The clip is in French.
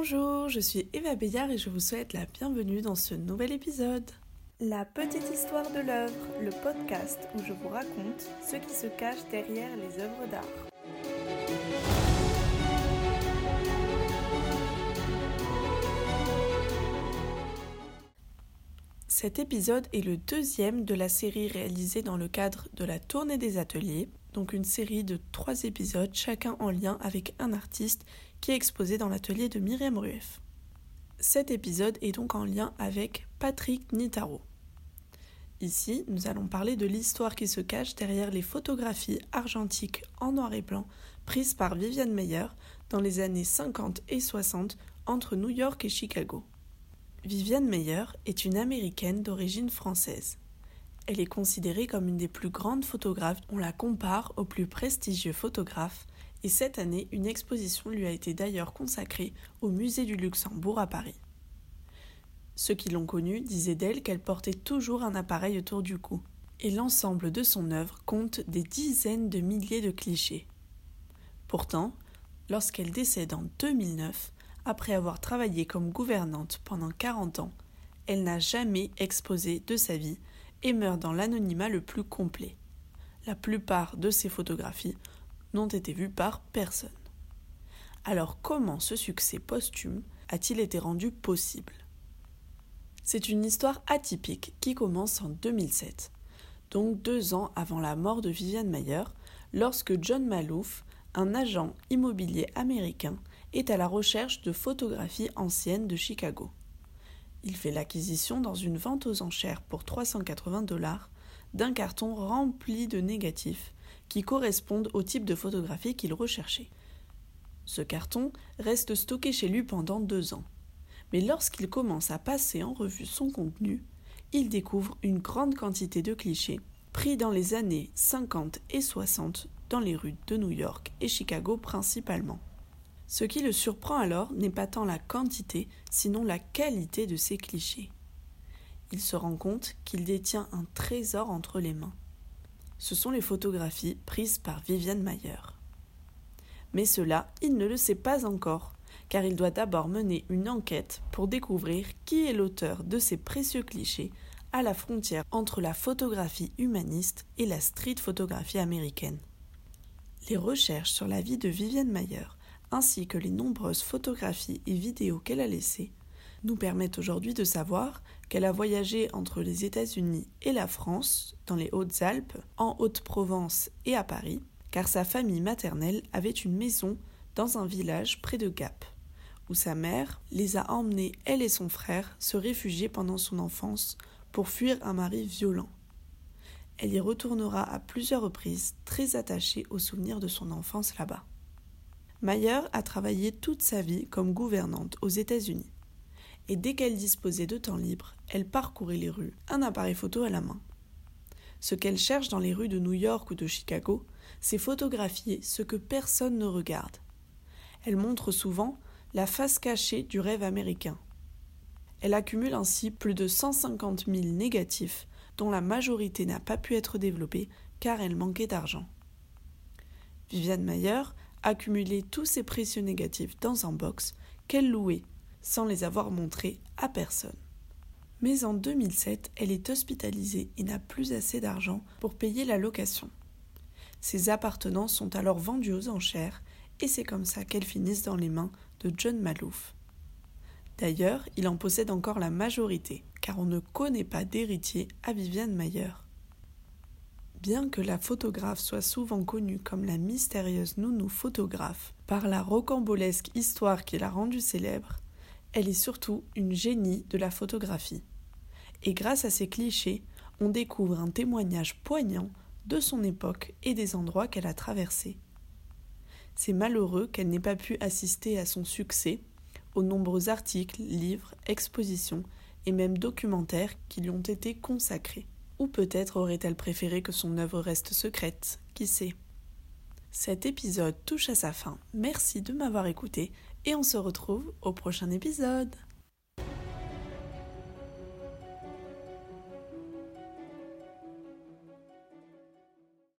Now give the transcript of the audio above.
Bonjour, je suis Eva Béillard et je vous souhaite la bienvenue dans ce nouvel épisode. La petite histoire de l'œuvre, le podcast où je vous raconte ce qui se cache derrière les œuvres d'art. Cet épisode est le deuxième de la série réalisée dans le cadre de la tournée des ateliers, donc une série de trois épisodes, chacun en lien avec un artiste qui est exposé dans l'atelier de Myriam Rueff. Cet épisode est donc en lien avec Patrick Nitaro. Ici, nous allons parler de l'histoire qui se cache derrière les photographies argentiques en noir et blanc prises par Viviane Meyer dans les années 50 et 60 entre New York et Chicago. Viviane Meyer est une américaine d'origine française. Elle est considérée comme une des plus grandes photographes. On la compare aux plus prestigieux photographes et cette année, une exposition lui a été d'ailleurs consacrée au musée du Luxembourg à Paris. Ceux qui l'ont connue disaient d'elle qu'elle portait toujours un appareil autour du cou, et l'ensemble de son œuvre compte des dizaines de milliers de clichés. Pourtant, lorsqu'elle décède en 2009, après avoir travaillé comme gouvernante pendant 40 ans, elle n'a jamais exposé de sa vie et meurt dans l'anonymat le plus complet. La plupart de ses photographies n'ont été vus par personne. Alors comment ce succès posthume a-t-il été rendu possible? C'est une histoire atypique qui commence en 2007, donc deux ans avant la mort de Viviane Mayer, lorsque John Malouf, un agent immobilier américain, est à la recherche de photographies anciennes de Chicago. Il fait l'acquisition dans une vente aux enchères pour 380 dollars d'un carton rempli de négatifs qui correspondent au type de photographie qu'il recherchait. Ce carton reste stocké chez lui pendant deux ans. Mais lorsqu'il commence à passer en revue son contenu, il découvre une grande quantité de clichés pris dans les années 50 et 60 dans les rues de New York et Chicago principalement. Ce qui le surprend alors n'est pas tant la quantité, sinon la qualité de ces clichés. Il se rend compte qu'il détient un trésor entre les mains ce sont les photographies prises par Viviane Mayer. Mais cela, il ne le sait pas encore, car il doit d'abord mener une enquête pour découvrir qui est l'auteur de ces précieux clichés à la frontière entre la photographie humaniste et la street photographie américaine. Les recherches sur la vie de Viviane Mayer, ainsi que les nombreuses photographies et vidéos qu'elle a laissées, nous permettent aujourd'hui de savoir qu'elle a voyagé entre les États-Unis et la France, dans les Hautes-Alpes, en Haute-Provence et à Paris, car sa famille maternelle avait une maison dans un village près de Gap, où sa mère les a emmenés, elle et son frère, se réfugier pendant son enfance pour fuir un mari violent. Elle y retournera à plusieurs reprises, très attachée aux souvenirs de son enfance là-bas. Mayer a travaillé toute sa vie comme gouvernante aux États-Unis et dès qu'elle disposait de temps libre, elle parcourait les rues, un appareil photo à la main. Ce qu'elle cherche dans les rues de New York ou de Chicago, c'est photographier ce que personne ne regarde. Elle montre souvent la face cachée du rêve américain. Elle accumule ainsi plus de 150 000 négatifs, dont la majorité n'a pas pu être développée car elle manquait d'argent. Viviane Mayer accumulait tous ces précieux négatifs dans un box qu'elle louait sans les avoir montrés à personne. Mais en 2007, elle est hospitalisée et n'a plus assez d'argent pour payer la location. Ses appartenants sont alors vendus aux enchères et c'est comme ça qu'elles finissent dans les mains de John Malouf. D'ailleurs, il en possède encore la majorité, car on ne connaît pas d'héritier à Viviane Mayer. Bien que la photographe soit souvent connue comme la mystérieuse nounou photographe par la rocambolesque histoire qui l'a rendue célèbre, elle est surtout une génie de la photographie. Et grâce à ces clichés, on découvre un témoignage poignant de son époque et des endroits qu'elle a traversés. C'est malheureux qu'elle n'ait pas pu assister à son succès, aux nombreux articles, livres, expositions et même documentaires qui lui ont été consacrés. Ou peut-être aurait-elle préféré que son œuvre reste secrète, qui sait. Cet épisode touche à sa fin. Merci de m'avoir écouté et on se retrouve au prochain épisode.